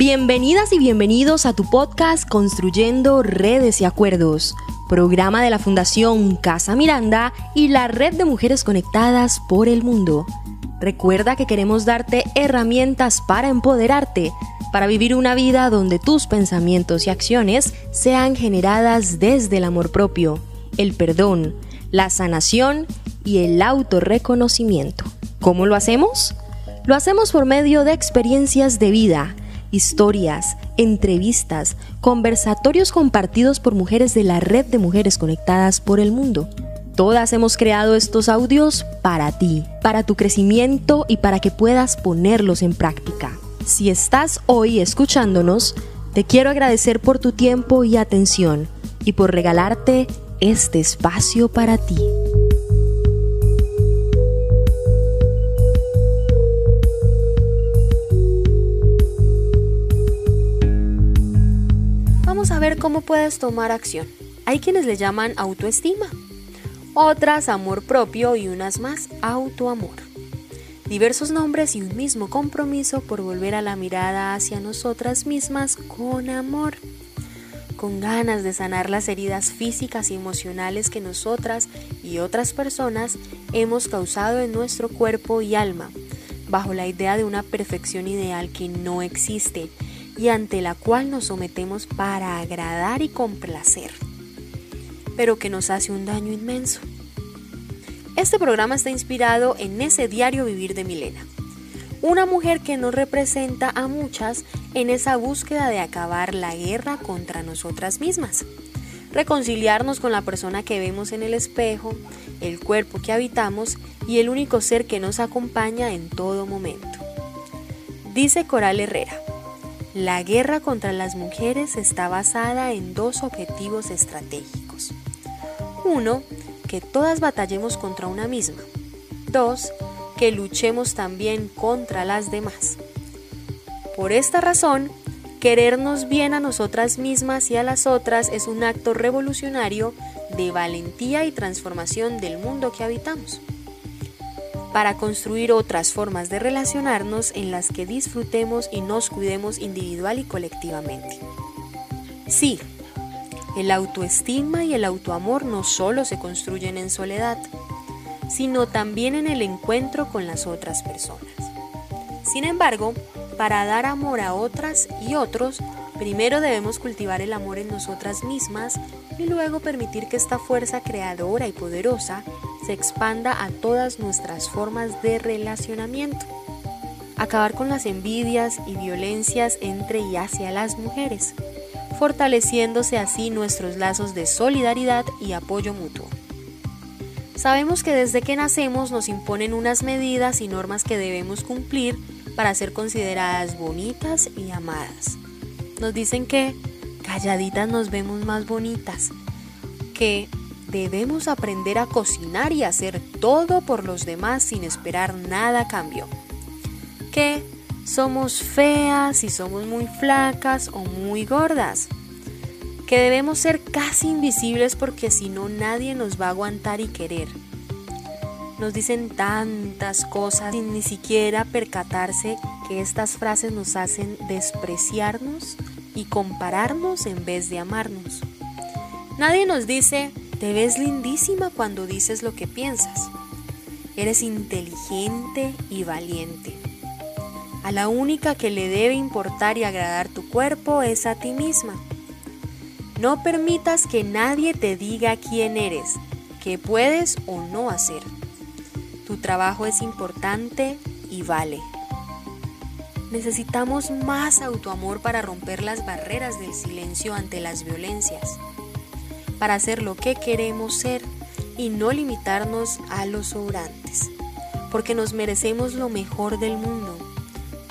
Bienvenidas y bienvenidos a tu podcast Construyendo Redes y Acuerdos, programa de la Fundación Casa Miranda y la Red de Mujeres Conectadas por el Mundo. Recuerda que queremos darte herramientas para empoderarte, para vivir una vida donde tus pensamientos y acciones sean generadas desde el amor propio, el perdón, la sanación y el autorreconocimiento. ¿Cómo lo hacemos? Lo hacemos por medio de experiencias de vida, historias, entrevistas, conversatorios compartidos por mujeres de la red de mujeres conectadas por el mundo. Todas hemos creado estos audios para ti, para tu crecimiento y para que puedas ponerlos en práctica. Si estás hoy escuchándonos, te quiero agradecer por tu tiempo y atención y por regalarte este espacio para ti. Ver cómo puedes tomar acción. Hay quienes le llaman autoestima, otras amor propio y unas más autoamor diversos nombres y un mismo compromiso por volver a la mirada hacia nosotras mismas con amor, con ganas de sanar las heridas físicas y emocionales que nosotras y otras personas hemos causado en nuestro cuerpo y alma, bajo la idea de una perfección ideal que no existe y ante la cual nos sometemos para agradar y complacer, pero que nos hace un daño inmenso. Este programa está inspirado en ese diario vivir de Milena, una mujer que nos representa a muchas en esa búsqueda de acabar la guerra contra nosotras mismas, reconciliarnos con la persona que vemos en el espejo, el cuerpo que habitamos y el único ser que nos acompaña en todo momento. Dice Coral Herrera, la guerra contra las mujeres está basada en dos objetivos estratégicos. Uno, que todas batallemos contra una misma. 2. Que luchemos también contra las demás. Por esta razón, querernos bien a nosotras mismas y a las otras es un acto revolucionario de valentía y transformación del mundo que habitamos, para construir otras formas de relacionarnos en las que disfrutemos y nos cuidemos individual y colectivamente. Sí, el autoestima y el autoamor no solo se construyen en soledad, sino también en el encuentro con las otras personas. Sin embargo, para dar amor a otras y otros, primero debemos cultivar el amor en nosotras mismas y luego permitir que esta fuerza creadora y poderosa se expanda a todas nuestras formas de relacionamiento. Acabar con las envidias y violencias entre y hacia las mujeres fortaleciéndose así nuestros lazos de solidaridad y apoyo mutuo. Sabemos que desde que nacemos nos imponen unas medidas y normas que debemos cumplir para ser consideradas bonitas y amadas. Nos dicen que calladitas nos vemos más bonitas, que debemos aprender a cocinar y hacer todo por los demás sin esperar nada a cambio, que somos feas y somos muy flacas o muy gordas, que debemos ser casi invisibles porque si no nadie nos va a aguantar y querer. Nos dicen tantas cosas sin ni siquiera percatarse que estas frases nos hacen despreciarnos y compararnos en vez de amarnos. Nadie nos dice, te ves lindísima cuando dices lo que piensas. Eres inteligente y valiente. A la única que le debe importar y agradar tu cuerpo es a ti misma. No permitas que nadie te diga quién eres, qué puedes o no hacer. Tu trabajo es importante y vale. Necesitamos más autoamor para romper las barreras del silencio ante las violencias, para hacer lo que queremos ser y no limitarnos a los sobrantes, porque nos merecemos lo mejor del mundo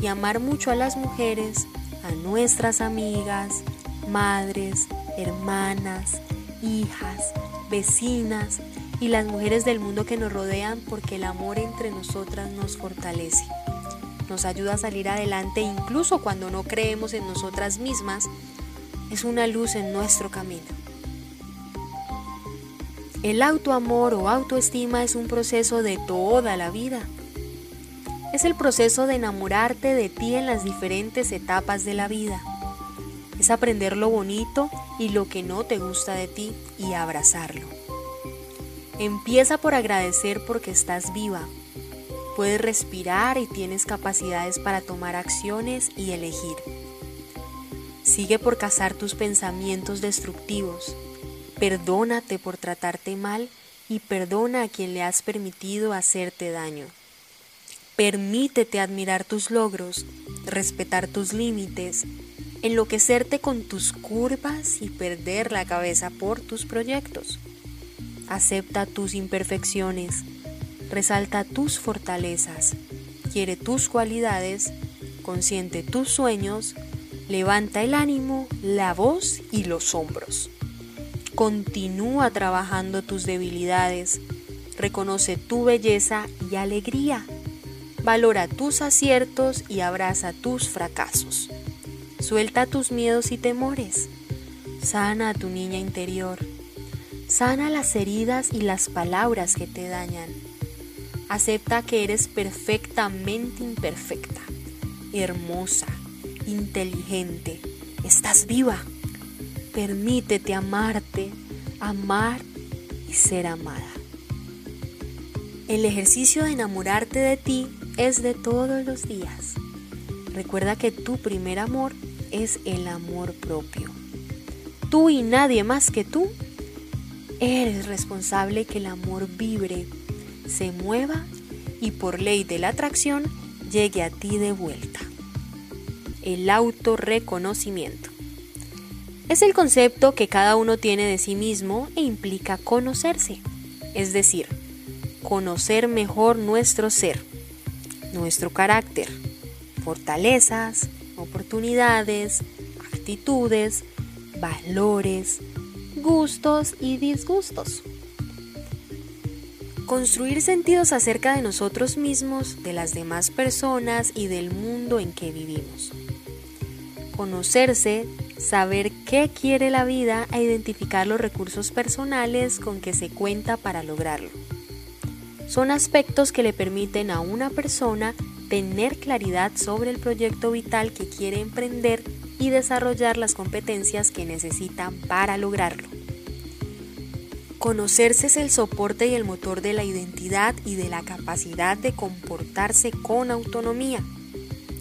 y amar mucho a las mujeres, a nuestras amigas, madres, hermanas, hijas, vecinas y las mujeres del mundo que nos rodean porque el amor entre nosotras nos fortalece. Nos ayuda a salir adelante incluso cuando no creemos en nosotras mismas. Es una luz en nuestro camino. El autoamor o autoestima es un proceso de toda la vida es el proceso de enamorarte de ti en las diferentes etapas de la vida. Es aprender lo bonito y lo que no te gusta de ti y abrazarlo. Empieza por agradecer porque estás viva. Puedes respirar y tienes capacidades para tomar acciones y elegir. Sigue por cazar tus pensamientos destructivos. Perdónate por tratarte mal y perdona a quien le has permitido hacerte daño. Permítete admirar tus logros, respetar tus límites, enloquecerte con tus curvas y perder la cabeza por tus proyectos. Acepta tus imperfecciones, resalta tus fortalezas, quiere tus cualidades, consiente tus sueños, levanta el ánimo, la voz y los hombros. Continúa trabajando tus debilidades, reconoce tu belleza y alegría, valora tus aciertos y abraza tus fracasos. Suelta tus miedos y temores, sana a tu niña interior, sana las heridas y las palabras que te dañan. Acepta que eres perfectamente imperfecta, hermosa, inteligente, estás viva. Permítete amarte, amar y ser amada. El ejercicio de enamorarte de ti es de todos los días. Recuerda que tu primer amor es el amor propio. Tú y nadie más que tú eres responsable que el amor vibre, se mueva y por ley de la atracción llegue a ti de vuelta. El autorreconocimiento. Es el concepto que cada uno tiene de sí mismo e implica conocerse, es decir, conocer mejor nuestro ser, nuestro carácter, fortalezas, oportunidades, actitudes, valores, gustos y disgustos. Construir sentidos acerca de nosotros mismos, de las demás personas y del mundo en que vivimos. Conocerse saber qué quiere la vida e identificar los recursos personales con que se cuenta para lograrlo. Son aspectos que le permiten a una persona tener claridad sobre el proyecto vital que quiere emprender y desarrollar las competencias que necesita para lograrlo. Conocerse es el soporte y el motor de la identidad y de la capacidad de comportarse con autonomía.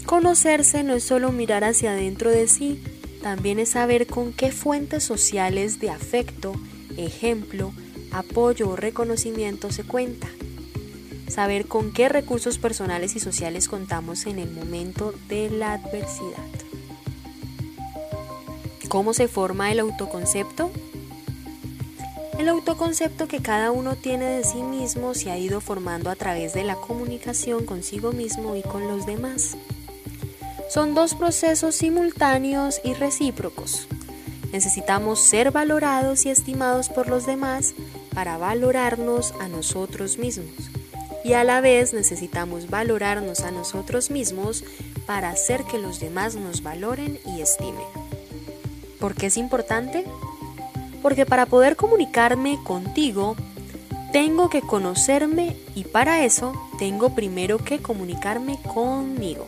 Conocerse no es solo mirar hacia adentro de sí, también es saber con qué fuentes sociales de afecto, ejemplo, apoyo o reconocimiento se cuenta. Saber con qué recursos personales y sociales contamos en el momento de la adversidad. ¿Cómo se forma el autoconcepto? El autoconcepto que cada uno tiene de sí mismo se ha ido formando a través de la comunicación consigo mismo y con los demás. Son dos procesos simultáneos y recíprocos. Necesitamos ser valorados y estimados por los demás para valorarnos a nosotros mismos. Y a la vez necesitamos valorarnos a nosotros mismos para hacer que los demás nos valoren y estimen. ¿Por qué es importante? Porque para poder comunicarme contigo, tengo que conocerme y para eso tengo primero que comunicarme conmigo.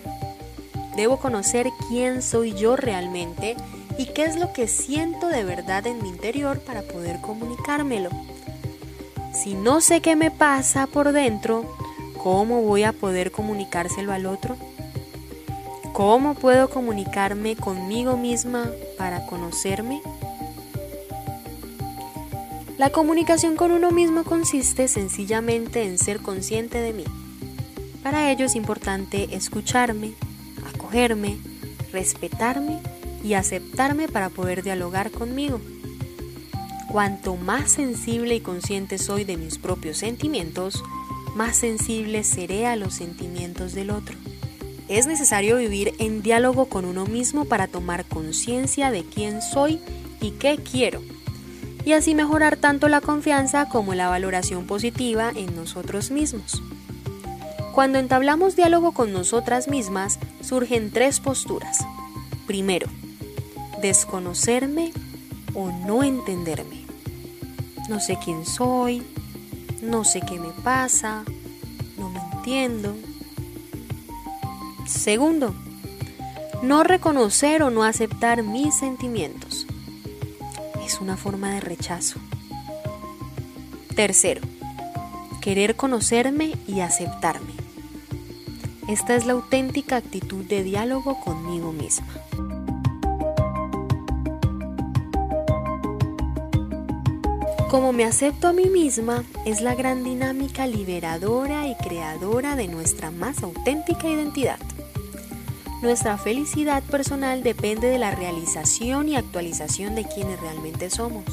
Debo conocer quién soy yo realmente y qué es lo que siento de verdad en mi interior para poder comunicármelo. Si no sé qué me pasa por dentro, ¿cómo voy a poder comunicárselo al otro? ¿Cómo puedo comunicarme conmigo misma para conocerme? La comunicación con uno mismo consiste sencillamente en ser consciente de mí. Para ello es importante escucharme, respetarme y aceptarme para poder dialogar conmigo. Cuanto más sensible y consciente soy de mis propios sentimientos, más sensible seré a los sentimientos del otro. Es necesario vivir en diálogo con uno mismo para tomar conciencia de quién soy y qué quiero, y así mejorar tanto la confianza como la valoración positiva en nosotros mismos. Cuando entablamos diálogo con nosotras mismas, surgen tres posturas. Primero, desconocerme o no entenderme. No sé quién soy, no sé qué me pasa, no me entiendo. Segundo, no reconocer o no aceptar mis sentimientos. Es una forma de rechazo. Tercero, querer conocerme y aceptarme. Esta es la auténtica actitud de diálogo conmigo misma. Como me acepto a mí misma es la gran dinámica liberadora y creadora de nuestra más auténtica identidad. Nuestra felicidad personal depende de la realización y actualización de quienes realmente somos.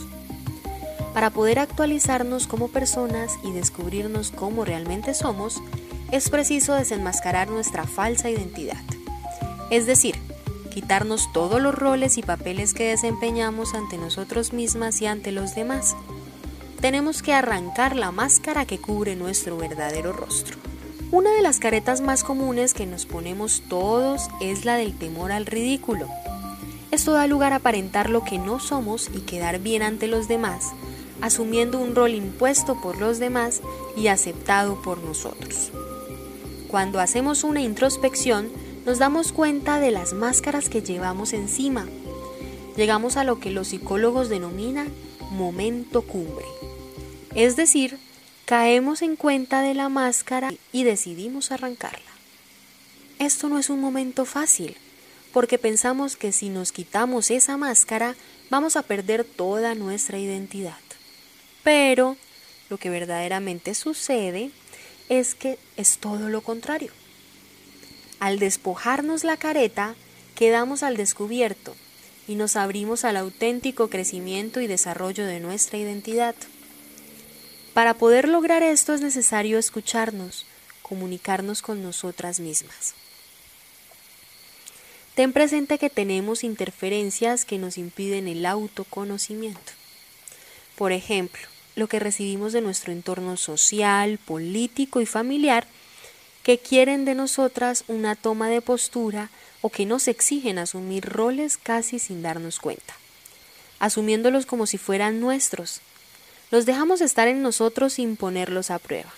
Para poder actualizarnos como personas y descubrirnos cómo realmente somos, es preciso desenmascarar nuestra falsa identidad. Es decir, quitarnos todos los roles y papeles que desempeñamos ante nosotros mismas y ante los demás tenemos que arrancar la máscara que cubre nuestro verdadero rostro. Una de las caretas más comunes que nos ponemos todos es la del temor al ridículo. Esto da lugar a aparentar lo que no somos y quedar bien ante los demás, asumiendo un rol impuesto por los demás y aceptado por nosotros. Cuando hacemos una introspección, nos damos cuenta de las máscaras que llevamos encima. Llegamos a lo que los psicólogos denominan momento cumbre. Es decir, caemos en cuenta de la máscara y decidimos arrancarla. Esto no es un momento fácil, porque pensamos que si nos quitamos esa máscara vamos a perder toda nuestra identidad. Pero lo que verdaderamente sucede es que es todo lo contrario. Al despojarnos la careta, quedamos al descubierto y nos abrimos al auténtico crecimiento y desarrollo de nuestra identidad. Para poder lograr esto es necesario escucharnos, comunicarnos con nosotras mismas. Ten presente que tenemos interferencias que nos impiden el autoconocimiento. Por ejemplo, lo que recibimos de nuestro entorno social, político y familiar que quieren de nosotras una toma de postura o que nos exigen asumir roles casi sin darnos cuenta, asumiéndolos como si fueran nuestros, los dejamos estar en nosotros sin ponerlos a prueba.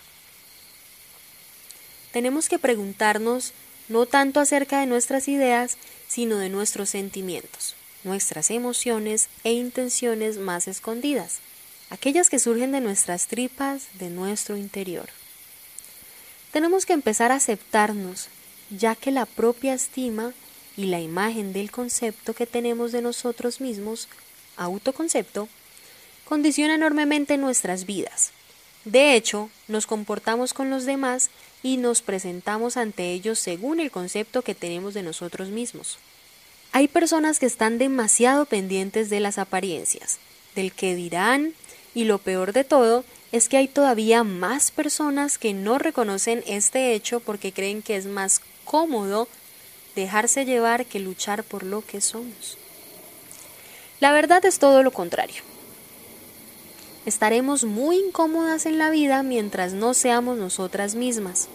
Tenemos que preguntarnos no tanto acerca de nuestras ideas, sino de nuestros sentimientos, nuestras emociones e intenciones más escondidas, aquellas que surgen de nuestras tripas, de nuestro interior. Tenemos que empezar a aceptarnos, ya que la propia estima y la imagen del concepto que tenemos de nosotros mismos, autoconcepto, condiciona enormemente nuestras vidas. De hecho, nos comportamos con los demás y nos presentamos ante ellos según el concepto que tenemos de nosotros mismos. Hay personas que están demasiado pendientes de las apariencias, del que dirán, y lo peor de todo es que hay todavía más personas que no reconocen este hecho porque creen que es más cómodo dejarse llevar que luchar por lo que somos. La verdad es todo lo contrario estaremos muy incómodas en la vida mientras no seamos nosotras mismas.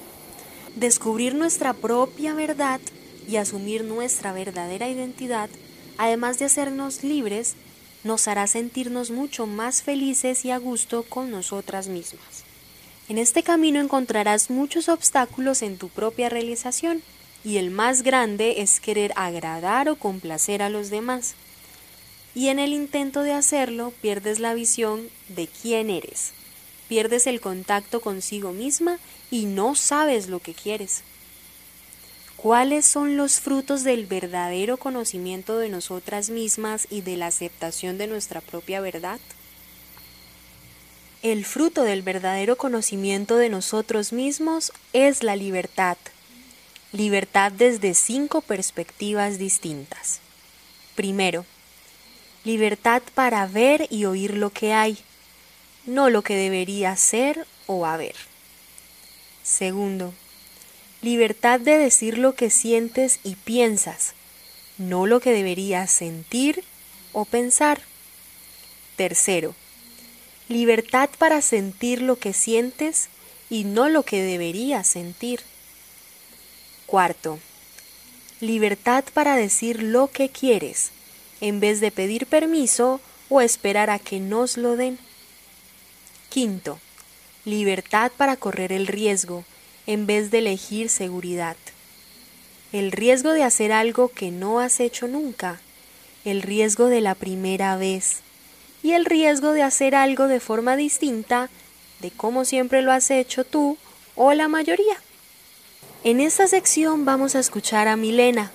Descubrir nuestra propia verdad y asumir nuestra verdadera identidad, además de hacernos libres, nos hará sentirnos mucho más felices y a gusto con nosotras mismas. En este camino encontrarás muchos obstáculos en tu propia realización, y el más grande es querer agradar o complacer a los demás y en el intento de hacerlo pierdes la visión de quién eres, pierdes el contacto consigo misma y no sabes lo que quieres. ¿Cuáles son los frutos del verdadero conocimiento de nosotras mismas y de la aceptación de nuestra propia verdad? El fruto del verdadero conocimiento de nosotros mismos es la libertad. Libertad desde cinco perspectivas distintas. Primero, libertad para ver y oír lo que hay, no lo que debería ser o haber. Segundo, libertad de decir lo que sientes y piensas, no lo que deberías sentir o pensar. Tercero, libertad para sentir lo que sientes y no lo que deberías sentir. Cuarto, libertad para decir lo que quieres, en vez de pedir permiso o esperar a que nos lo den. Quinto, libertad para correr el riesgo en vez de elegir seguridad. el riesgo de hacer algo que no has hecho nunca, el riesgo de la primera vez y el riesgo de hacer algo de forma distinta de como siempre lo has hecho tú o la mayoría. En esta sección vamos a escuchar a Milena.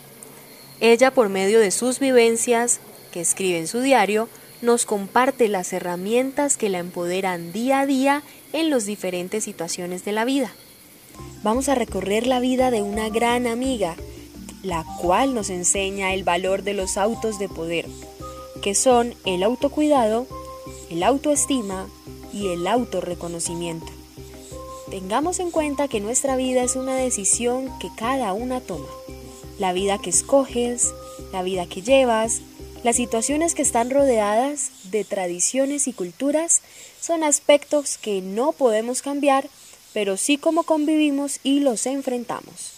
Ella, por medio de sus vivencias, que escribe en su diario, nos comparte las herramientas que la empoderan día a día en las diferentes situaciones de la vida. Vamos a recorrer la vida de una gran amiga, la cual nos enseña el valor de los autos de poder, que son el autocuidado, el autoestima y el autorreconocimiento. Tengamos en cuenta que nuestra vida es una decisión que cada una toma. La vida que escoges, la vida que llevas, las situaciones que están rodeadas de tradiciones y culturas son aspectos que no podemos cambiar, pero sí como convivimos y los enfrentamos.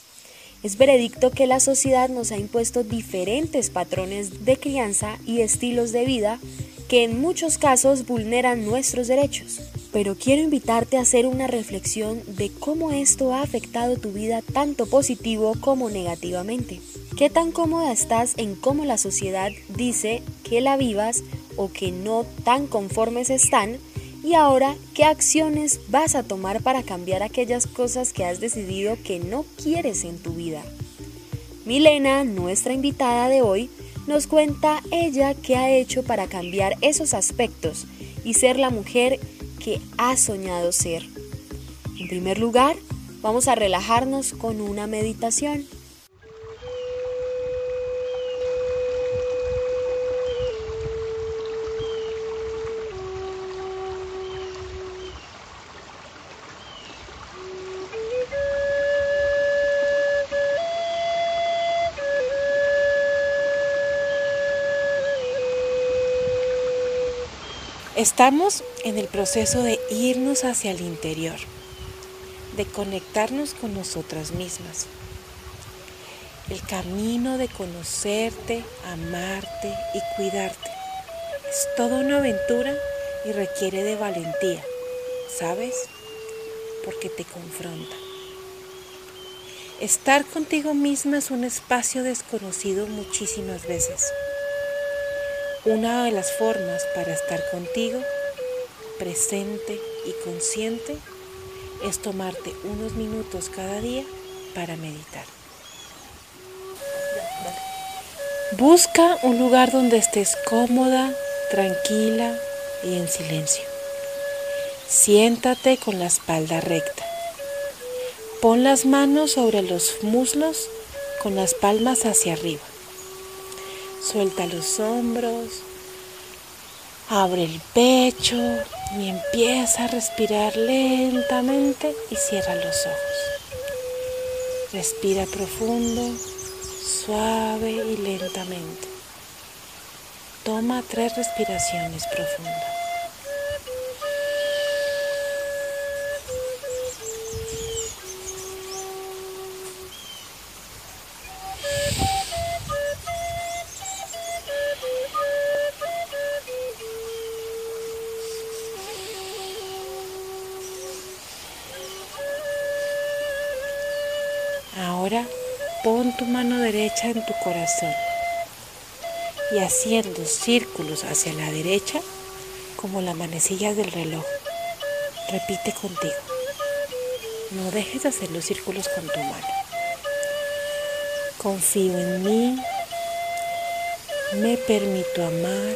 Es veredicto que la sociedad nos ha impuesto diferentes patrones de crianza y estilos de vida que en muchos casos vulneran nuestros derechos. Pero quiero invitarte a hacer una reflexión de cómo esto ha afectado tu vida tanto positivo como negativamente. ¿Qué tan cómoda estás en cómo la sociedad dice que la vivas o que no tan conformes están? Y ahora, ¿qué acciones vas a tomar para cambiar aquellas cosas que has decidido que no quieres en tu vida? Milena, nuestra invitada de hoy, nos cuenta ella qué ha hecho para cambiar esos aspectos y ser la mujer que ha soñado ser. En primer lugar, vamos a relajarnos con una meditación. Estamos en el proceso de irnos hacia el interior, de conectarnos con nosotras mismas. El camino de conocerte, amarte y cuidarte es toda una aventura y requiere de valentía, ¿sabes? Porque te confronta. Estar contigo misma es un espacio desconocido muchísimas veces una de las formas para estar contigo, presente y consciente, es tomarte unos minutos cada día para meditar. Busca un lugar donde estés cómoda, tranquila y en silencio. Siéntate con la espalda recta. Pon las manos sobre los muslos con las palmas hacia arriba. Suelta los hombros, abre el pecho y empieza a respirar lentamente y cierra los ojos. Respira profundo, suave y lentamente. Toma tres respiraciones profundas. Pon tu mano derecha en tu corazón y haciendo círculos hacia la derecha como la manecilla del reloj. Repite contigo. No dejes de hacer los círculos con tu mano. Confío en mí. Me permito amar,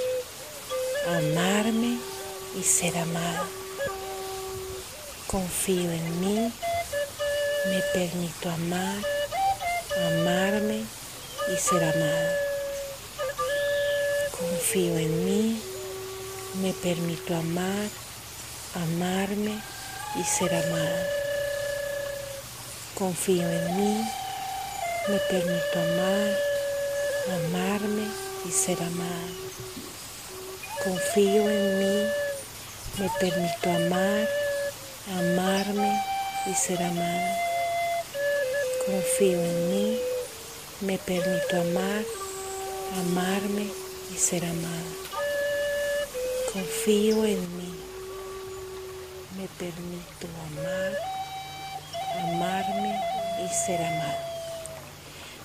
amarme y ser amada. Confío en mí. Me permito amar, amarme y ser amada. Confío en mí, me permito amar, amarme y ser amada. Confío en mí, me permito amar, amarme y ser amada. Confío en mí, me permito amar, amarme y ser amada. Confío en mí, me permito amar, amarme y ser amada. Confío en mí, me permito amar, amarme y ser amada.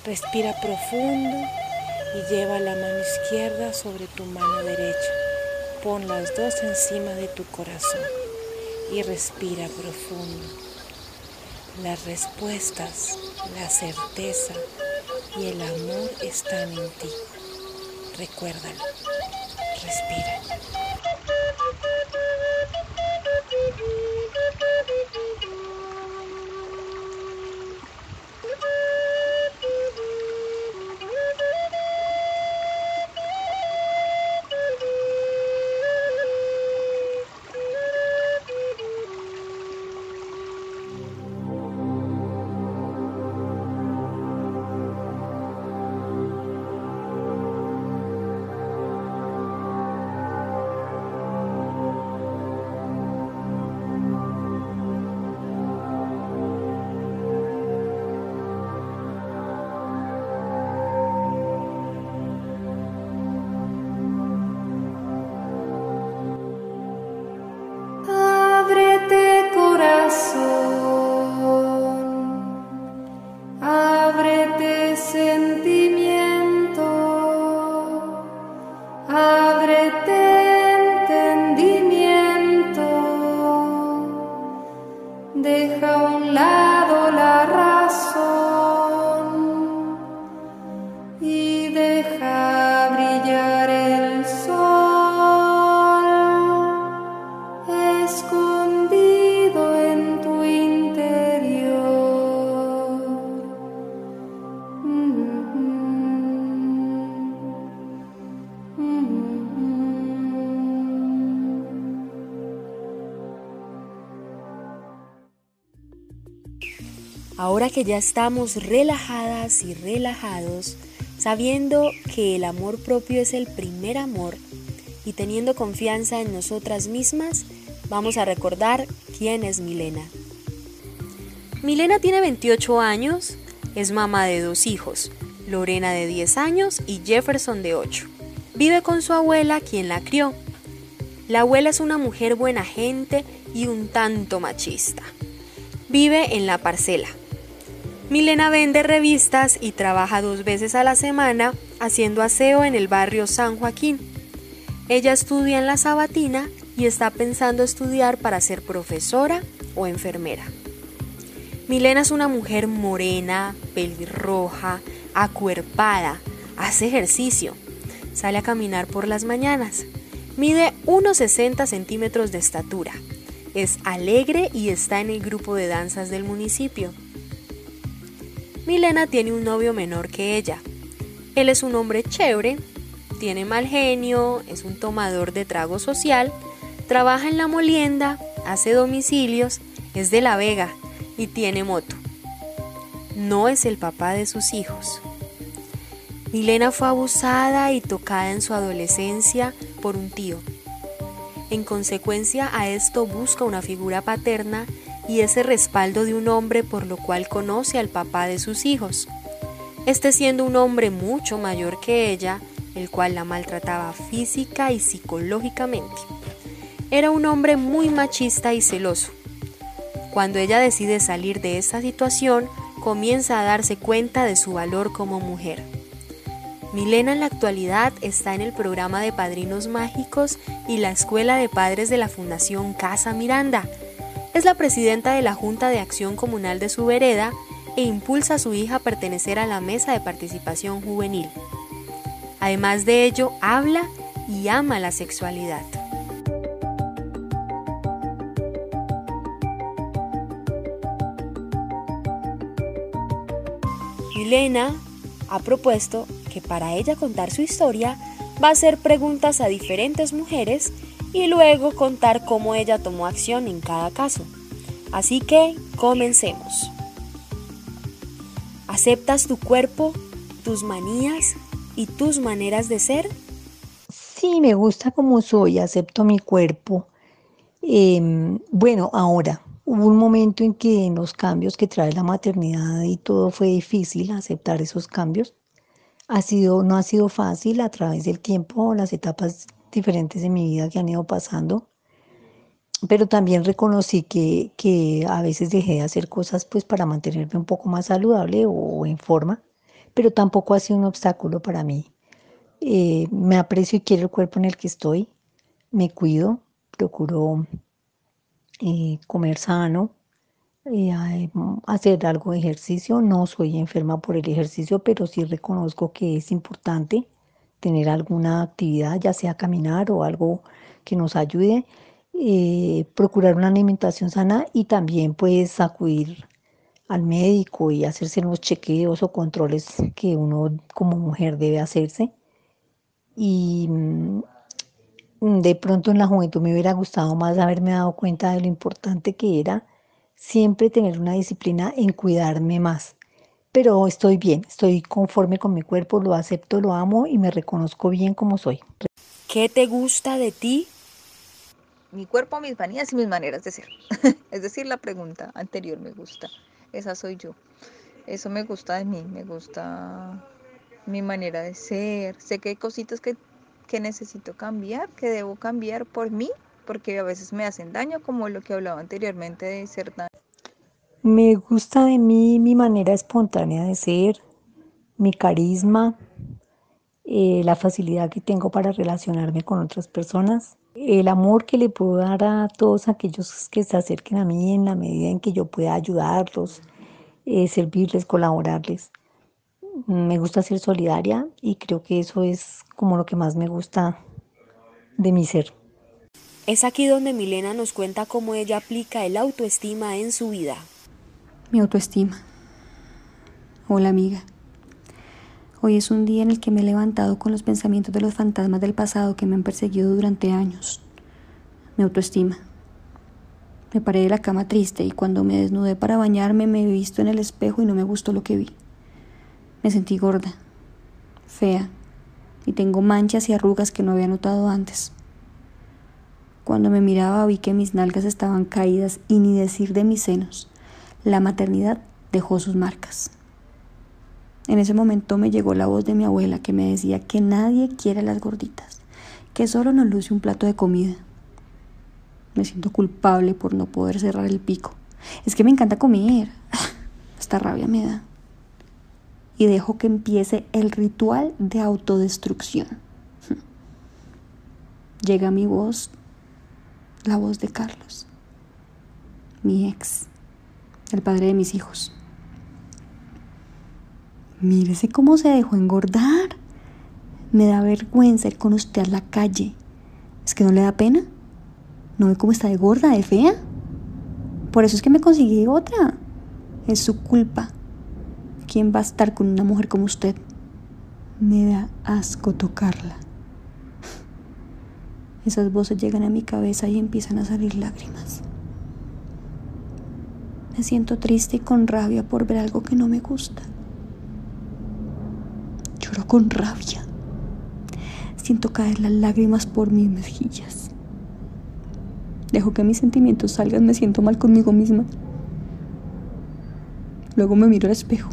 Respira profundo y lleva la mano izquierda sobre tu mano derecha. Pon las dos encima de tu corazón y respira profundo. Las respuestas, la certeza y el amor están en ti. Recuérdalo. Respira. Que ya estamos relajadas y relajados, sabiendo que el amor propio es el primer amor y teniendo confianza en nosotras mismas, vamos a recordar quién es Milena. Milena tiene 28 años, es mamá de dos hijos, Lorena de 10 años y Jefferson de 8. Vive con su abuela, quien la crió. La abuela es una mujer buena gente y un tanto machista. Vive en la parcela, Milena vende revistas y trabaja dos veces a la semana haciendo aseo en el barrio San Joaquín. Ella estudia en la Sabatina y está pensando estudiar para ser profesora o enfermera. Milena es una mujer morena, pelirroja, acuerpada, hace ejercicio, sale a caminar por las mañanas, mide unos 60 centímetros de estatura, es alegre y está en el grupo de danzas del municipio. Milena tiene un novio menor que ella. Él es un hombre chévere, tiene mal genio, es un tomador de trago social, trabaja en la molienda, hace domicilios, es de La Vega y tiene moto. No es el papá de sus hijos. Milena fue abusada y tocada en su adolescencia por un tío. En consecuencia a esto busca una figura paterna y ese respaldo de un hombre por lo cual conoce al papá de sus hijos. Este siendo un hombre mucho mayor que ella, el cual la maltrataba física y psicológicamente. Era un hombre muy machista y celoso. Cuando ella decide salir de esta situación, comienza a darse cuenta de su valor como mujer. Milena en la actualidad está en el programa de Padrinos Mágicos y la Escuela de Padres de la Fundación Casa Miranda, es la presidenta de la Junta de Acción Comunal de su vereda e impulsa a su hija a pertenecer a la Mesa de Participación Juvenil. Además de ello, habla y ama la sexualidad. Milena ha propuesto que para ella contar su historia va a hacer preguntas a diferentes mujeres y luego contar cómo ella tomó acción en cada caso. Así que comencemos. ¿Aceptas tu cuerpo, tus manías y tus maneras de ser? Sí, me gusta como soy, acepto mi cuerpo. Em, bueno, ahora, hubo un momento en que en los cambios que trae la maternidad y todo fue difícil aceptar esos cambios. Ha sido, no ha sido fácil a través del tiempo, las etapas diferentes en mi vida que han ido pasando, pero también reconocí que, que a veces dejé de hacer cosas pues para mantenerme un poco más saludable o en forma, pero tampoco ha sido un obstáculo para mí. Eh, me aprecio y quiero el cuerpo en el que estoy, me cuido, procuro eh, comer sano, eh, hacer algo de ejercicio. No soy enferma por el ejercicio, pero sí reconozco que es importante tener alguna actividad, ya sea caminar o algo que nos ayude, eh, procurar una alimentación sana y también pues acudir al médico y hacerse unos chequeos o controles que uno como mujer debe hacerse. Y mm, de pronto en la juventud me hubiera gustado más haberme dado cuenta de lo importante que era siempre tener una disciplina en cuidarme más pero estoy bien, estoy conforme con mi cuerpo, lo acepto, lo amo y me reconozco bien como soy. ¿Qué te gusta de ti? Mi cuerpo, mis manías y mis maneras de ser. es decir, la pregunta anterior me gusta. Esa soy yo. Eso me gusta de mí, me gusta mi manera de ser. Sé que hay cositas que, que necesito cambiar, que debo cambiar por mí, porque a veces me hacen daño, como lo que hablaba anteriormente de ser tan me gusta de mí mi manera espontánea de ser, mi carisma, eh, la facilidad que tengo para relacionarme con otras personas, el amor que le puedo dar a todos aquellos que se acerquen a mí en la medida en que yo pueda ayudarlos, eh, servirles, colaborarles. Me gusta ser solidaria y creo que eso es como lo que más me gusta de mi ser. Es aquí donde Milena nos cuenta cómo ella aplica el autoestima en su vida mi autoestima. Hola amiga. Hoy es un día en el que me he levantado con los pensamientos de los fantasmas del pasado que me han perseguido durante años. Mi autoestima. Me paré de la cama triste y cuando me desnudé para bañarme me he visto en el espejo y no me gustó lo que vi. Me sentí gorda, fea y tengo manchas y arrugas que no había notado antes. Cuando me miraba vi que mis nalgas estaban caídas y ni decir de mis senos. La maternidad dejó sus marcas. En ese momento me llegó la voz de mi abuela que me decía que nadie quiere las gorditas, que solo nos luce un plato de comida. Me siento culpable por no poder cerrar el pico. Es que me encanta comer. Esta rabia me da. Y dejo que empiece el ritual de autodestrucción. Llega mi voz, la voz de Carlos, mi ex el padre de mis hijos. Mírese cómo se dejó engordar. Me da vergüenza ir con usted a la calle. ¿Es que no le da pena? ¿No ve cómo está de gorda, de fea? Por eso es que me conseguí otra. Es su culpa. ¿Quién va a estar con una mujer como usted? Me da asco tocarla. Esas voces llegan a mi cabeza y empiezan a salir lágrimas. Me siento triste y con rabia por ver algo que no me gusta. Lloro con rabia. Siento caer las lágrimas por mis mejillas. Dejo que mis sentimientos salgan, me siento mal conmigo misma. Luego me miro al espejo.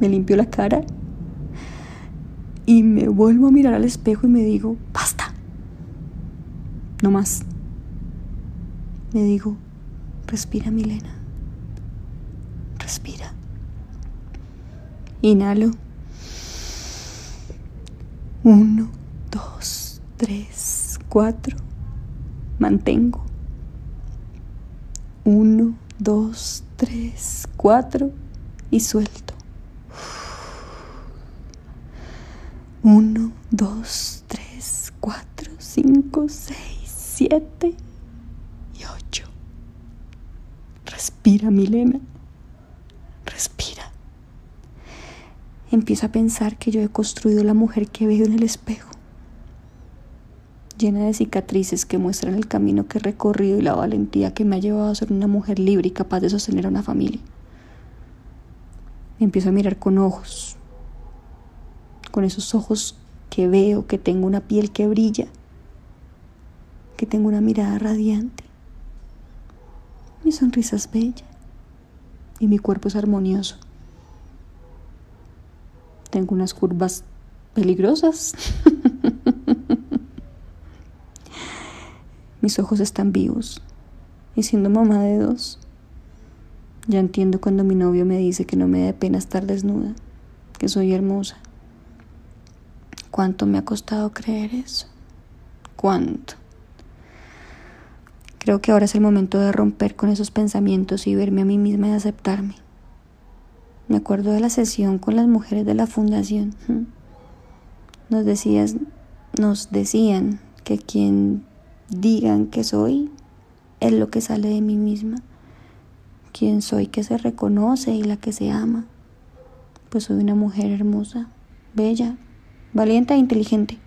Me limpio la cara y me vuelvo a mirar al espejo y me digo, basta. No más. Me digo, Respira, Milena. Respira. Inhalo. Uno, dos, tres, cuatro. Mantengo. Uno, dos, tres, cuatro. Y suelto. Uno, dos, tres, cuatro, cinco, seis, siete. Respira, Milena. Respira. Empiezo a pensar que yo he construido la mujer que veo en el espejo, llena de cicatrices que muestran el camino que he recorrido y la valentía que me ha llevado a ser una mujer libre y capaz de sostener a una familia. Empiezo a mirar con ojos, con esos ojos que veo, que tengo una piel que brilla, que tengo una mirada radiante. Mi sonrisa es bella y mi cuerpo es armonioso. Tengo unas curvas peligrosas. Mis ojos están vivos. Y siendo mamá de dos, ya entiendo cuando mi novio me dice que no me da pena estar desnuda. que soy hermosa. ¿Cuánto me ha costado creer eso? ¿Cuánto? Creo que ahora es el momento de romper con esos pensamientos y verme a mí misma y aceptarme. Me acuerdo de la sesión con las mujeres de la fundación. Nos decías, nos decían que quien digan que soy es lo que sale de mí misma. Quien soy que se reconoce y la que se ama. Pues soy una mujer hermosa, bella, valiente e inteligente.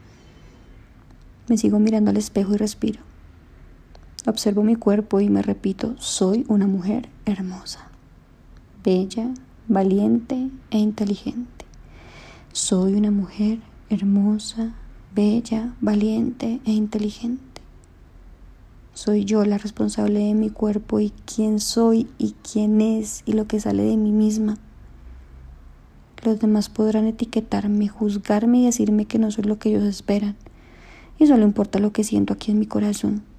Me sigo mirando al espejo y respiro. Observo mi cuerpo y me repito, soy una mujer hermosa, bella, valiente e inteligente. Soy una mujer hermosa, bella, valiente e inteligente. Soy yo la responsable de mi cuerpo y quién soy y quién es y lo que sale de mí misma. Los demás podrán etiquetarme, juzgarme y decirme que no soy lo que ellos esperan. Y solo importa lo que siento aquí en mi corazón.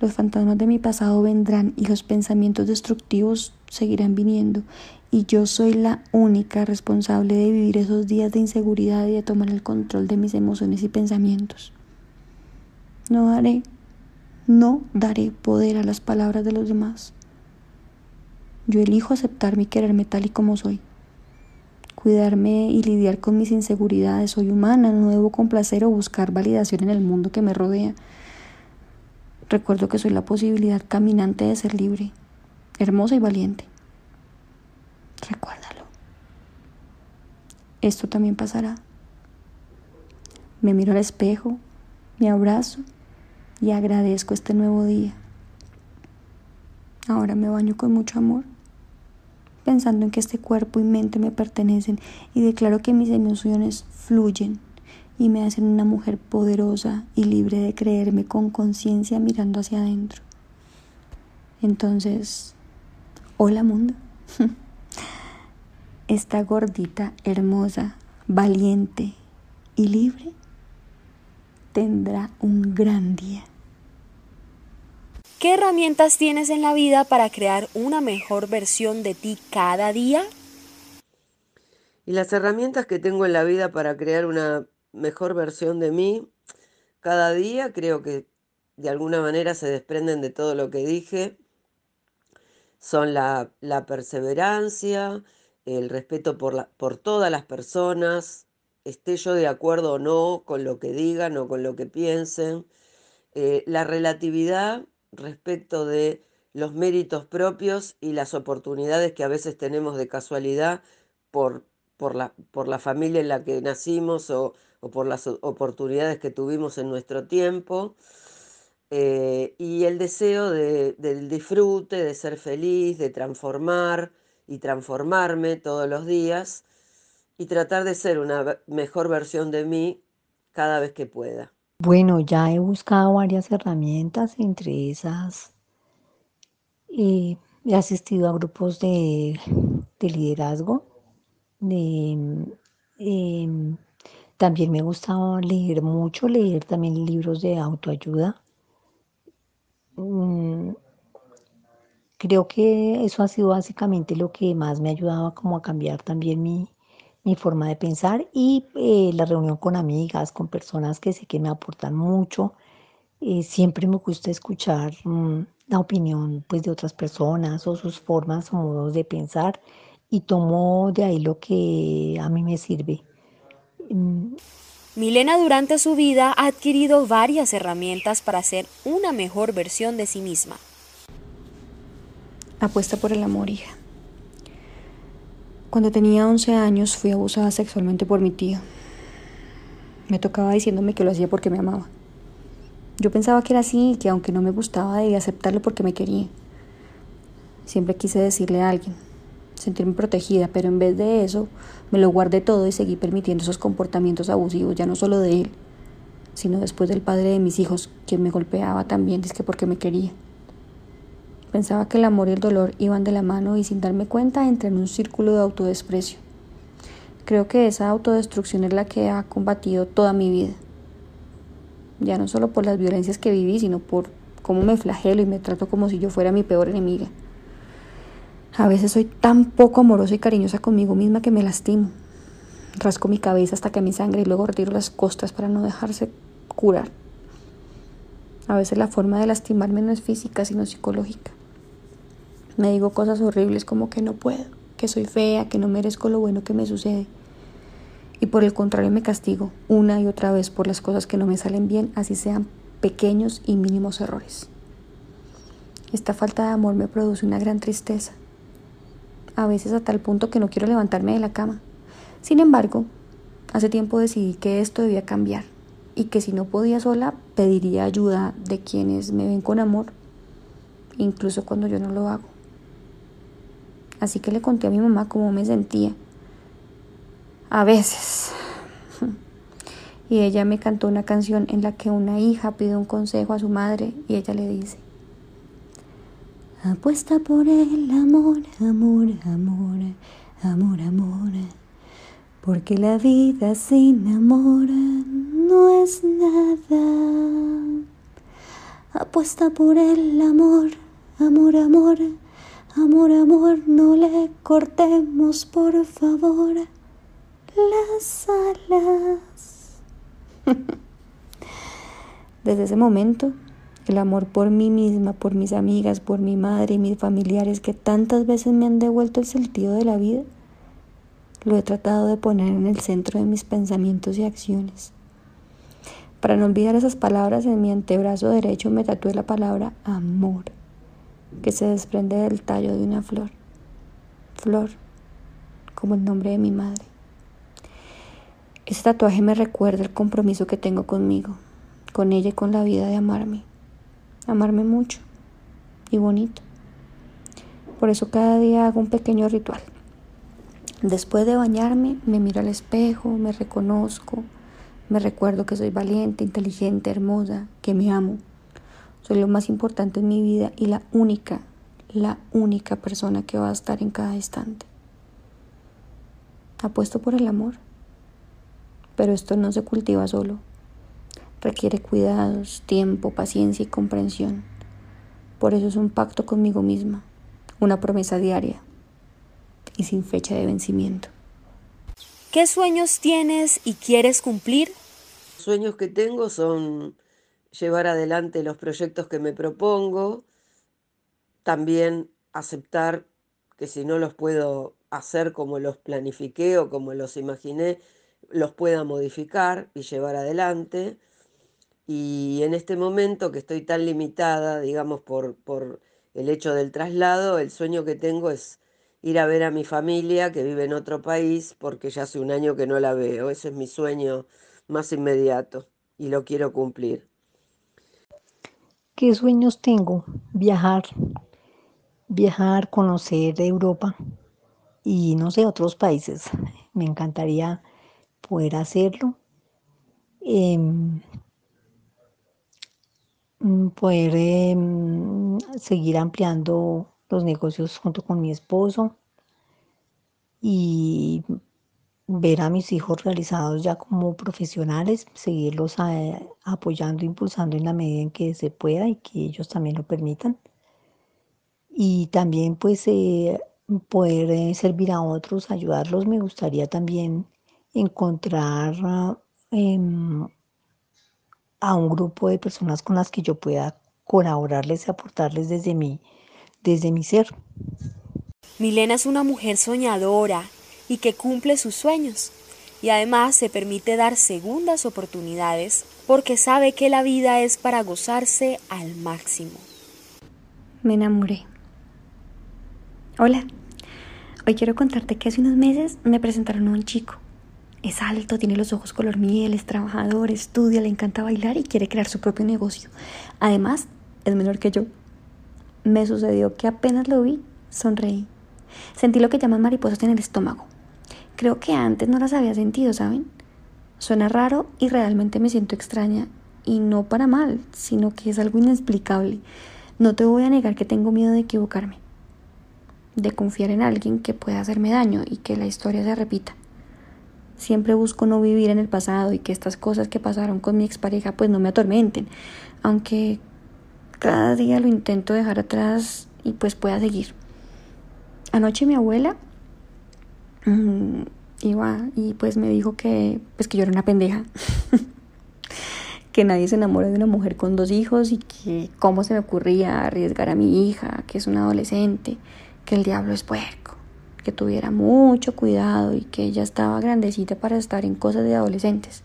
Los fantasmas de mi pasado vendrán y los pensamientos destructivos seguirán viniendo. Y yo soy la única responsable de vivir esos días de inseguridad y de tomar el control de mis emociones y pensamientos. No daré, no daré poder a las palabras de los demás. Yo elijo aceptarme y quererme tal y como soy cuidarme y lidiar con mis inseguridades. Soy humana, no debo complacer o buscar validación en el mundo que me rodea. Recuerdo que soy la posibilidad caminante de ser libre, hermosa y valiente. Recuérdalo. Esto también pasará. Me miro al espejo, me abrazo y agradezco este nuevo día. Ahora me baño con mucho amor pensando en que este cuerpo y mente me pertenecen y declaro que mis emociones fluyen y me hacen una mujer poderosa y libre de creerme con conciencia mirando hacia adentro. Entonces, hola mundo. Esta gordita hermosa, valiente y libre tendrá un gran día. ¿Qué herramientas tienes en la vida para crear una mejor versión de ti cada día? Y las herramientas que tengo en la vida para crear una mejor versión de mí cada día creo que de alguna manera se desprenden de todo lo que dije. Son la, perseverancia, el respeto por, por todas las personas, esté yo de acuerdo o no con lo que digan o con lo que piensen, eh, la relatividad respecto de los méritos propios y las oportunidades que a veces tenemos de casualidad por, por, la, por la familia en la que nacimos o, por las oportunidades que tuvimos en nuestro tiempo. Eh, y el deseo de, del disfrute, de ser feliz, de transformar y transformarme todos los días y tratar de ser una mejor versión de mí cada vez que pueda. Bueno, ya he buscado varias herramientas, entre esas eh, he asistido a grupos de, liderazgo, em, también me gusta leer mucho, leer también libros de autoayuda. Mm, creo que eso ha sido básicamente lo que más me ha ayudado como a cambiar también mi, mi forma de pensar y eh, la reunión con amigas, con personas que sé que me aportan mucho. Eh, siempre me gusta escuchar mm, la opinión pues, de otras personas o sus formas o modos de pensar y tomo de ahí lo que a mí me sirve. Milena durante su vida ha adquirido varias herramientas para ser una mejor versión de sí misma. Apuesta por el amor, hija. Cuando tenía 11 años fui abusada sexualmente por mi tío. Me tocaba diciéndome que lo hacía porque me amaba. Yo pensaba que era así y que aunque no me gustaba debía aceptarlo porque me quería. Siempre quise decirle a alguien, sentirme protegida, pero en vez de eso me lo guardé todo y seguí permitiendo esos comportamientos abusivos, ya no solo de él, sino después del padre de mis hijos, quien me golpeaba también, que porque me quería. Pensaba que el amor y el dolor iban de la mano y sin darme cuenta entré en un círculo de autodesprecio. Creo que esa autodestrucción es la que ha combatido toda mi vida. Ya no solo por las violencias que viví, sino por cómo me flagelo y me trato como si yo fuera mi peor enemiga. A veces soy tan poco amorosa y cariñosa conmigo misma que me lastimo. Rasco mi cabeza hasta que mi sangre y luego retiro las costas para no dejarse curar. A veces la forma de lastimarme no es física, sino psicológica. Me digo cosas horribles como que no puedo, que soy fea, que no merezco lo bueno que me sucede. Y por el contrario me castigo una y otra vez por las cosas que no me salen bien, así sean pequeños y mínimos errores. Esta falta de amor me produce una gran tristeza a veces a tal punto que no quiero levantarme de la cama. Sin embargo, hace tiempo decidí que esto debía cambiar y que si no podía sola, pediría ayuda de quienes me ven con amor, incluso cuando yo no lo hago. Así que le conté a mi mamá cómo me sentía. A veces. Y ella me cantó una canción en la que una hija pide un consejo a su madre y ella le dice, Apuesta por el amor, amor, amor, amor, amor. Porque la vida sin amor no es nada. Apuesta por el amor, amor, amor, amor, amor. No le cortemos, por favor, las alas. Desde ese momento el amor por mí misma, por mis amigas, por mi madre y mis familiares que tantas veces me han devuelto el sentido de la vida, lo he tratado de poner en el centro de mis pensamientos y acciones. Para no olvidar esas palabras, en mi antebrazo derecho me tatué la palabra amor, que se desprende del tallo de una flor. Flor, como el nombre de mi madre. Ese tatuaje me recuerda el compromiso que tengo conmigo, con ella y con la vida de amarme amarme mucho y bonito. Por eso cada día hago un pequeño ritual. Después de bañarme, me miro al espejo, me reconozco, me recuerdo que soy valiente, inteligente, hermosa, que me amo. Soy lo más importante en mi vida y la única, la única persona que va a estar en cada instante. Apuesto por el amor, pero esto no se cultiva solo, requiere cuidados, tiempo, paciencia y comprensión. Por eso es un pacto conmigo misma, una promesa diaria y sin fecha de vencimiento. ¿Qué sueños tienes y quieres cumplir? Los sueños que tengo son llevar adelante los proyectos que me propongo, también aceptar que si no los puedo hacer como los planifiqué o como los imaginé, los pueda modificar y llevar adelante y en este momento que estoy tan limitada, digamos, por, por el hecho del traslado, el sueño que tengo es ir a ver a mi familia que vive en otro país porque ya hace un año que no la veo. Ese es mi sueño más inmediato y lo quiero cumplir. ¿Qué sueños tengo? Viajar, viajar, conocer Europa y no sé, otros países. Me encantaría poder hacerlo. Em, poder em, seguir ampliando los negocios junto con mi esposo y ver a mis hijos realizados ya como profesionales, seguirlos eh, apoyando, impulsando en la medida en que se pueda y que ellos también lo permitan. Y también pues eh, poder eh, servir a otros, ayudarlos. Me gustaría también encontrar a un grupo de personas con las que yo pueda colaborarles y aportarles desde mi, desde mi ser. Milena es una mujer soñadora y que cumple sus sueños y además se permite dar segundas oportunidades porque sabe que la vida es para gozarse al máximo. Me enamoré. Hola, hoy quiero contarte que hace unos meses me presentaron a un chico es alto, tiene los ojos color miel, es trabajador, estudia, le encanta bailar y quiere crear su propio negocio. Además, es menor que yo. Me sucedió que apenas lo vi, sonreí. Sentí lo que llaman mariposas en el estómago. Creo que antes no las había sentido, ¿saben? Suena raro y realmente me siento extraña. Y no para mal, sino que es algo inexplicable. No te voy a negar que tengo miedo de equivocarme, de confiar en alguien que pueda hacerme daño y que la historia se repita. Siempre busco no vivir en el pasado y que estas cosas que pasaron con mi expareja pues no me atormenten, aunque cada día lo intento dejar atrás y pues pueda seguir. anoche mi abuela mm, iba y pues me dijo que pues que yo era una pendeja. que nadie se enamora de una mujer con dos hijos y que cómo se me ocurría arriesgar a mi hija, que es una adolescente, que el diablo es puerco, que tuviera mucho cuidado y que ella estaba grandecita para estar en cosas de adolescentes.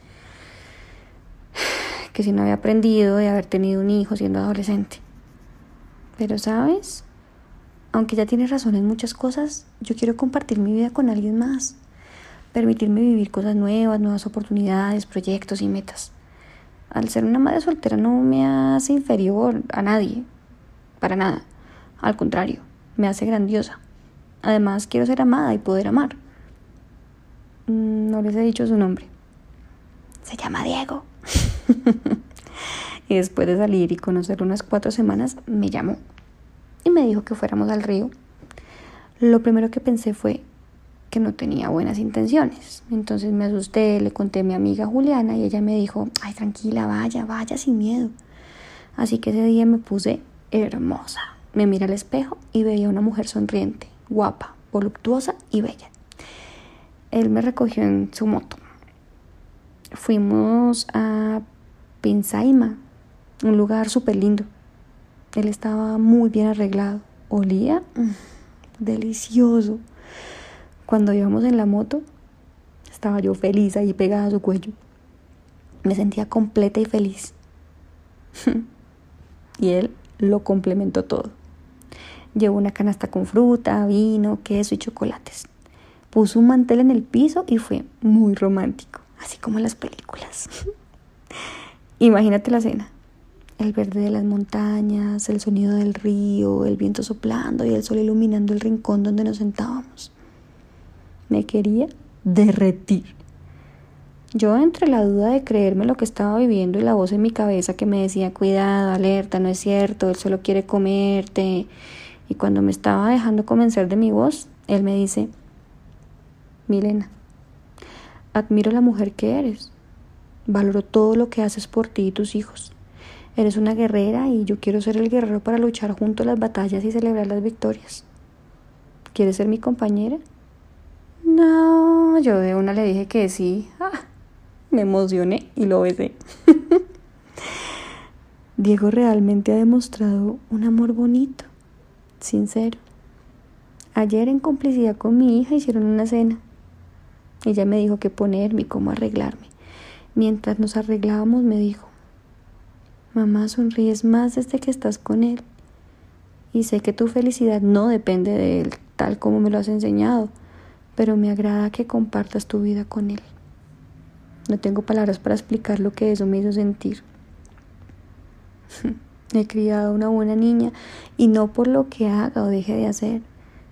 Que si no había aprendido de haber tenido un hijo siendo adolescente. Pero sabes, aunque ya tienes razón en muchas cosas, yo quiero compartir mi vida con alguien más. Permitirme vivir cosas nuevas, nuevas oportunidades, proyectos y metas. Al ser una madre soltera no me hace inferior a nadie, para nada. Al contrario, me hace grandiosa. Además, quiero ser amada y poder amar. Mm, no les he dicho su nombre. Se llama Diego. y después de salir y conocerlo unas cuatro semanas, me llamó y me dijo que fuéramos al río. Lo primero que pensé fue que no tenía buenas intenciones. Entonces me asusté, le conté a mi amiga Juliana y ella me dijo, ay tranquila, vaya, vaya sin miedo. Así que ese día me puse hermosa. Me miré al espejo y veía una mujer sonriente, guapa, voluptuosa y bella. Él me recogió en su moto. Fuimos a Pinzaima, un lugar súper lindo. Él estaba muy bien arreglado. Olía mm, delicioso. Cuando íbamos en la moto, estaba yo feliz ahí pegada a su cuello. Me sentía completa y feliz. y él lo complementó todo. Llevó una canasta con fruta, vino, queso y chocolates. Puso un mantel en el piso y fue muy romántico, así como en las películas. Imagínate la cena el verde de las montañas, el sonido del río, el viento soplando y el sol iluminando el rincón donde nos sentábamos. Me quería derretir. Yo entre la duda de creerme lo que estaba viviendo y la voz en mi cabeza que me decía, cuidado, alerta, no es cierto, él solo quiere comerte. Y cuando me estaba dejando convencer de mi voz, él me dice, Milena, admiro la mujer que eres, valoro todo lo que haces por ti y tus hijos. Eres una guerrera y yo quiero ser el guerrero para luchar junto a las batallas y celebrar las victorias. ¿Quieres ser mi compañera? No, yo de una le dije que sí. Ah, me emocioné y lo besé. Diego realmente ha demostrado un amor bonito, sincero. Ayer en complicidad con mi hija hicieron una cena. Ella me dijo qué ponerme y cómo arreglarme. Mientras nos arreglábamos me dijo, Mamá, sonríes más desde que estás con Él. Y sé que tu felicidad no depende de Él, tal como me lo has enseñado, pero me agrada que compartas tu vida con Él. No tengo palabras para explicar lo que eso me hizo sentir. He criado una buena niña y no por lo que haga o deje de hacer,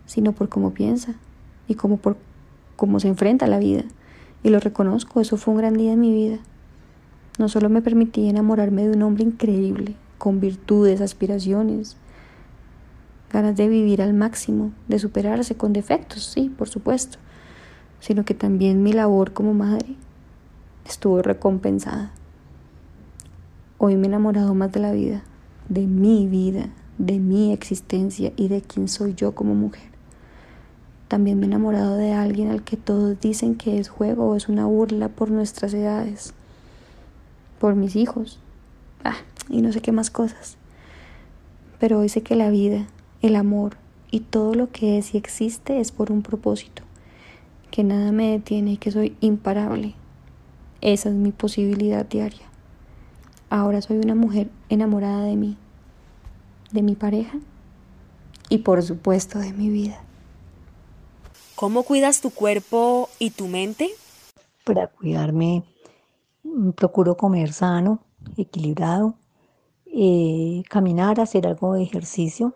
sino por cómo piensa y cómo por cómo se enfrenta a la vida. Y lo reconozco, eso fue un gran día en mi vida. No solo me permití enamorarme de un hombre increíble, con virtudes, aspiraciones, ganas de vivir al máximo, de superarse con defectos, sí, por supuesto, sino que también mi labor como madre estuvo recompensada. Hoy me he enamorado más de la vida, de mi vida, de mi existencia y de quién soy yo como mujer. También me he enamorado de alguien al que todos dicen que es juego o es una burla por nuestras edades por mis hijos, ah, y no sé qué más cosas. Pero hoy sé que la vida, el amor y todo lo que es y existe es por un propósito, que nada me detiene y que soy imparable. Esa es mi posibilidad diaria. Ahora soy una mujer enamorada de mí, de mi pareja y por supuesto de mi vida. ¿Cómo cuidas tu cuerpo y tu mente? Para cuidarme Mm, procuro comer sano, equilibrado, eh, caminar, hacer algo de ejercicio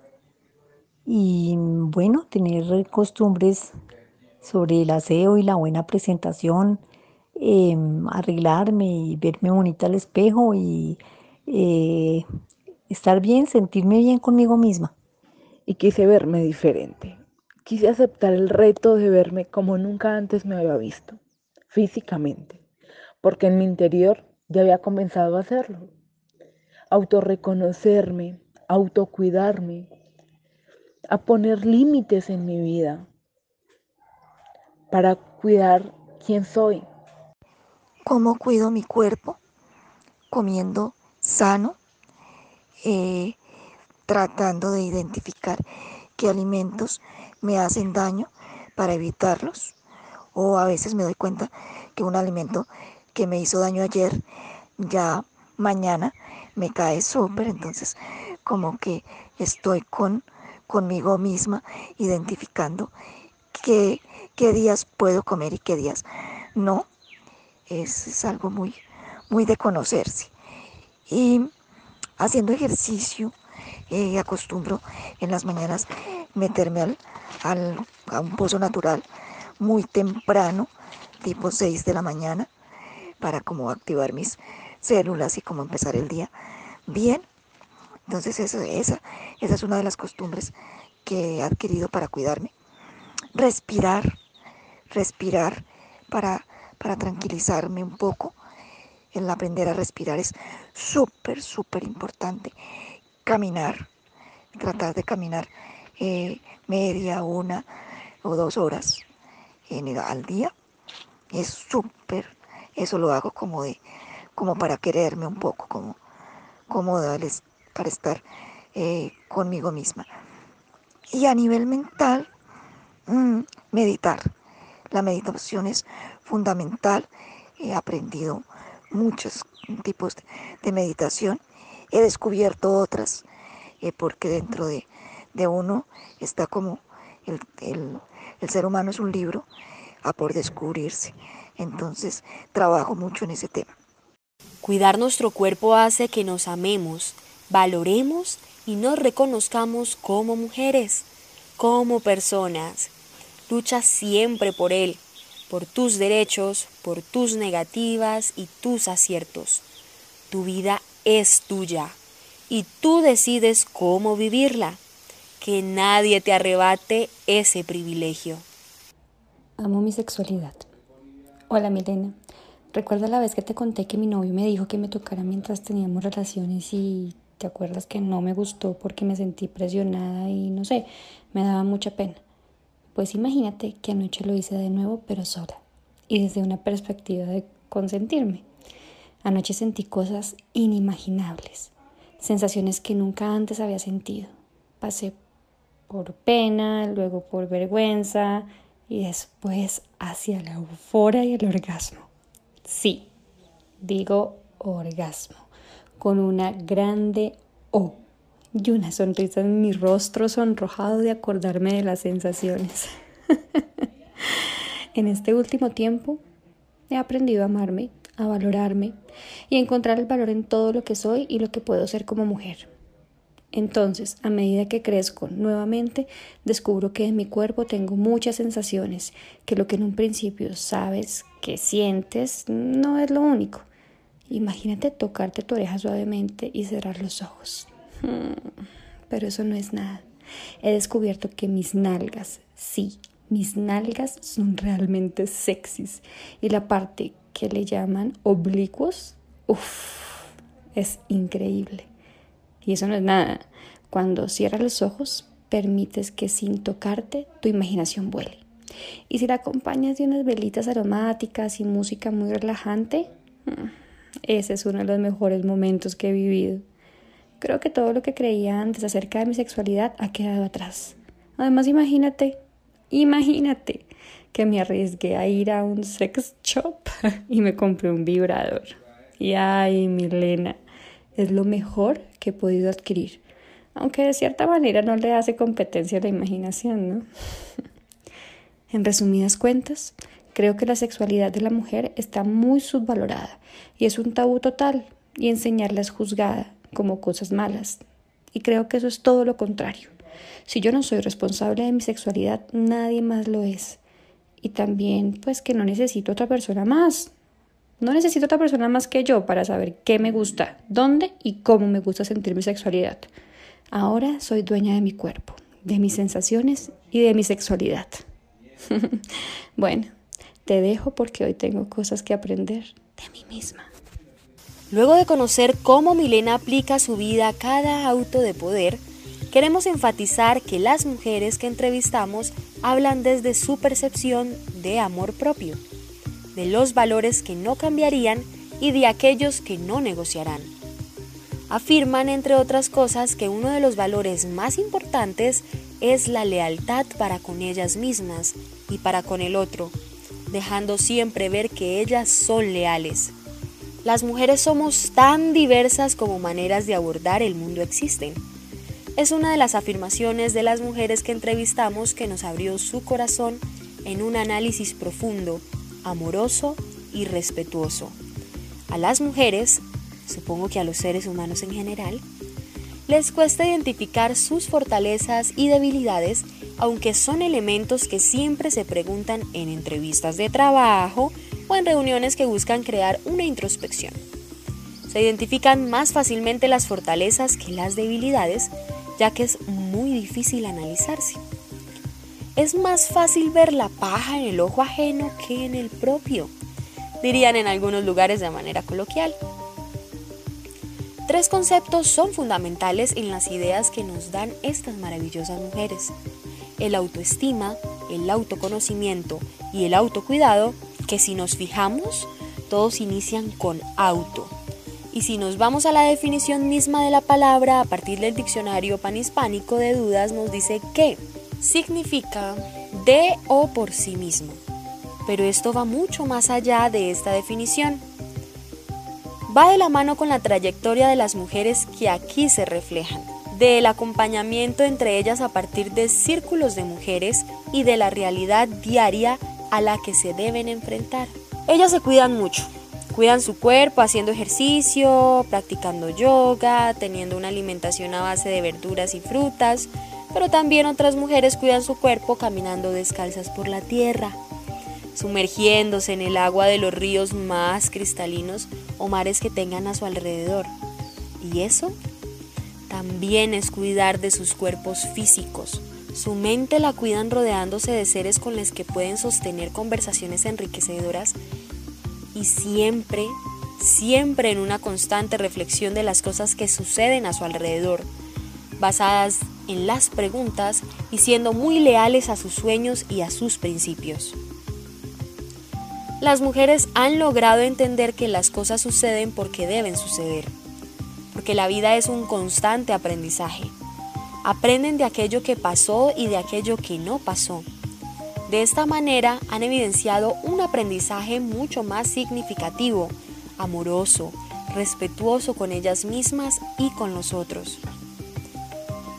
y bueno, tener costumbres sobre el aseo y la buena presentación, em, arreglarme y verme bonita al espejo y eh, estar bien, sentirme bien conmigo misma. Y quise verme diferente. Quise aceptar el reto de verme como nunca antes me había visto, físicamente porque en mi interior ya había comenzado a hacerlo. Autorreconocerme, autocuidarme, a poner límites en mi vida para cuidar quién soy. ¿Cómo cuido mi cuerpo? Comiendo sano, eh, tratando de identificar qué alimentos me hacen daño para evitarlos. O a veces me doy cuenta que un alimento que me hizo daño ayer, ya mañana me cae súper. Entonces como que estoy con, conmigo misma identificando qué, qué días puedo comer y qué días no. Es, es algo muy, muy de conocerse. Y haciendo ejercicio, eh, acostumbro en las mañanas meterme al, al, a un pozo natural muy temprano, tipo 6 de la mañana, para como activar mis células y como empezar el día bien. Entonces eso, esa, esa es una de las costumbres que he adquirido para cuidarme. Respirar, respirar para, para tranquilizarme un poco. El aprender a respirar es súper, súper importante. Caminar, tratar de caminar eh, media, una o dos horas en al día es súper. Eso lo hago como de, como para quererme un poco, como, como para estar eh, conmigo misma. Y a nivel mental, mm, meditar. La meditación es fundamental. He aprendido muchos tipos de meditación. He descubierto otras, eh, porque dentro de, de, uno está como el, el, el ser humano es un libro a por descubrirse. Entonces trabajo mucho en ese tema. Cuidar nuestro cuerpo hace que nos amemos, valoremos y nos reconozcamos como mujeres, como personas. Lucha siempre por él, por tus derechos, por tus negativas y tus aciertos. Tu vida es tuya y tú decides cómo vivirla. Que nadie te arrebate ese privilegio. Amo mi sexualidad. Hola Milena. ¿Recuerda la vez que te conté que mi novio me dijo que me tocara mientras teníamos relaciones y te acuerdas que no me gustó porque me sentí presionada y no sé, me daba mucha pena? Pues imagínate que anoche lo hice de nuevo pero sola y desde una perspectiva de consentirme. Anoche sentí cosas inimaginables, sensaciones que nunca antes había sentido. Pasé por pena, luego por vergüenza y después hacia la euforia y el orgasmo. Sí, digo orgasmo, con una grande O y una sonrisa en mi rostro sonrojado de acordarme de las sensaciones. En este último tiempo he aprendido a amarme, a valorarme y a encontrar el valor en todo lo que soy y lo que puedo ser como mujer. Entonces, a medida que crezco nuevamente, descubro que en mi cuerpo tengo muchas sensaciones, que lo que en un principio sabes, que sientes, no es lo único. Imagínate tocarte tu oreja suavemente y cerrar los ojos. Pero eso no es nada. He descubierto que mis nalgas, sí, mis nalgas son realmente sexys y la parte que le llaman oblicuos, uff, es increíble. Y eso no es nada. Cuando cierras los ojos, permites que sin tocarte tu imaginación vuele. Y si la acompañas de unas velitas aromáticas y música muy relajante, mm, ese es uno de los mejores momentos que he vivido. Creo que todo lo que creía antes acerca de mi sexualidad ha quedado atrás. Además, imagínate Imagínate que me arriesgué a ir a un sex shop y me compré un vibrador. Y ay, Milena, es lo mejor que he podido adquirir. Aunque de cierta manera no le hace competencia a la imaginación, ¿no? en resumidas cuentas, creo que la sexualidad de la mujer está muy subvalorada y es un tabú total y enseñarla es juzgada como cosas malas. Y creo que eso es todo lo contrario. Si yo no soy responsable de mi sexualidad, nadie más lo es. Y también, pues que no necesito otra persona más. No necesito otra persona más que yo para saber qué me gusta, dónde y cómo me gusta sentir mi sexualidad. Ahora soy dueña de mi cuerpo, de mis sensaciones y de mi sexualidad. bueno, te dejo porque hoy tengo cosas que aprender de mí misma. Luego de conocer cómo Milena aplica su vida a cada auto de poder, queremos enfatizar que las mujeres que entrevistamos hablan desde su percepción de amor propio, de los valores que no cambiarían y de aquellos que no negociarán. Afirman, entre otras cosas, que uno de los valores más importantes es la lealtad para con ellas mismas y para con el otro, dejando siempre ver que ellas son leales. Las mujeres somos tan diversas como maneras de abordar el mundo existen. Es una de las afirmaciones de las mujeres que entrevistamos que nos abrió su corazón en un análisis profundo, amoroso y respetuoso. A las mujeres, supongo que a los seres humanos en general, les cuesta identificar sus fortalezas y debilidades, aunque son elementos que siempre se preguntan en entrevistas de trabajo o en reuniones que buscan crear una introspección. Se identifican más fácilmente las fortalezas que las debilidades, ya que es muy difícil analizarse. Es más fácil ver la paja en el ojo ajeno que en el propio, dirían en algunos lugares de manera coloquial. Tres conceptos son fundamentales en las ideas que nos dan estas maravillosas mujeres. El autoestima, el autoconocimiento y el autocuidado, que si nos fijamos, todos inician con auto. Y si nos vamos a la definición misma de la palabra a partir del diccionario panhispánico de dudas, nos dice que significa de o por sí mismo. Pero esto va mucho más allá de esta definición va de la mano con la trayectoria de las mujeres que aquí se reflejan, del acompañamiento entre ellas a partir de círculos de mujeres y de la realidad diaria a la que se deben enfrentar. Ellas se cuidan mucho, cuidan su cuerpo haciendo ejercicio, practicando yoga, teniendo una alimentación a base de verduras y frutas, pero también otras mujeres cuidan su cuerpo caminando descalzas por la tierra, sumergiéndose en el agua de los ríos más cristalinos o mares que tengan a su alrededor. Y eso también es cuidar de sus cuerpos físicos. Su mente la cuidan rodeándose de seres con los que pueden sostener conversaciones enriquecedoras y siempre, siempre en una constante reflexión de las cosas que suceden a su alrededor, basadas en las preguntas y siendo muy leales a sus sueños y a sus principios las mujeres han logrado entender que las cosas suceden porque deben suceder, porque la vida es un constante aprendizaje. Aprenden de aquello que pasó y de aquello que no pasó. De esta manera han evidenciado un aprendizaje mucho más significativo, amoroso, respetuoso con ellas mismas y con los otros.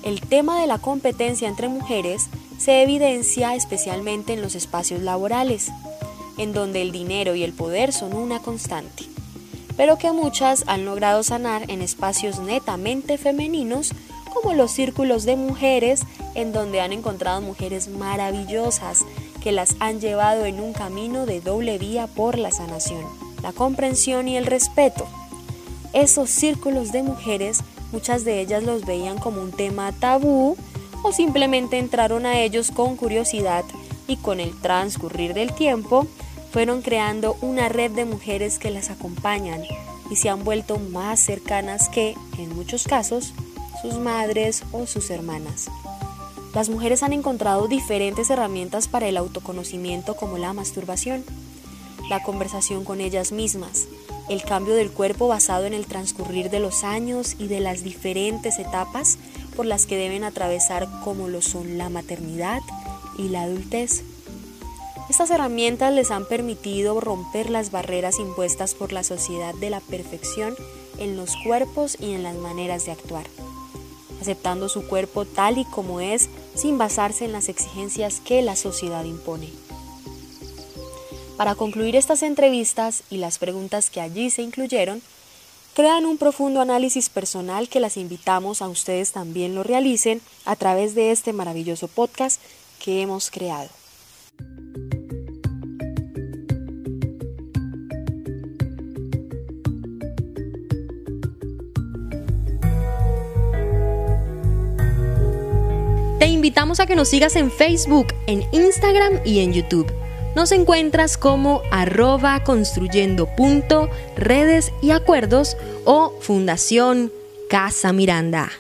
El tema de la competencia entre mujeres se evidencia especialmente en los espacios laborales en donde el dinero y el poder son una constante, pero que muchas han logrado sanar en espacios netamente femeninos como los círculos de mujeres en donde han encontrado mujeres maravillosas que las han llevado en un camino de doble vía por la sanación, la comprensión y el respeto. Esos círculos de mujeres, muchas de ellas los veían como un tema tabú o simplemente entraron a ellos con curiosidad y con el transcurrir del tiempo fueron creando una red de mujeres que las acompañan y se han vuelto más cercanas que, en muchos casos, sus madres o sus hermanas. Las mujeres han encontrado diferentes herramientas para el autoconocimiento como la masturbación, la conversación con ellas mismas, el cambio del cuerpo basado en el transcurrir de los años y de las diferentes etapas por las que deben atravesar como lo son la maternidad y la adultez. Estas herramientas les han permitido romper las barreras impuestas por la sociedad de la perfección en los cuerpos y en las maneras de actuar, aceptando su cuerpo tal y como es sin basarse en las exigencias que la sociedad impone. Para concluir estas entrevistas y las preguntas que allí se incluyeron, crean un profundo análisis personal que las invitamos a ustedes también lo realicen a través de este maravilloso podcast que hemos creado. Te invitamos a que nos sigas en Facebook, en Instagram y en YouTube. Nos encuentras como arroba construyendo punto, redes y acuerdos o Fundación Casa Miranda.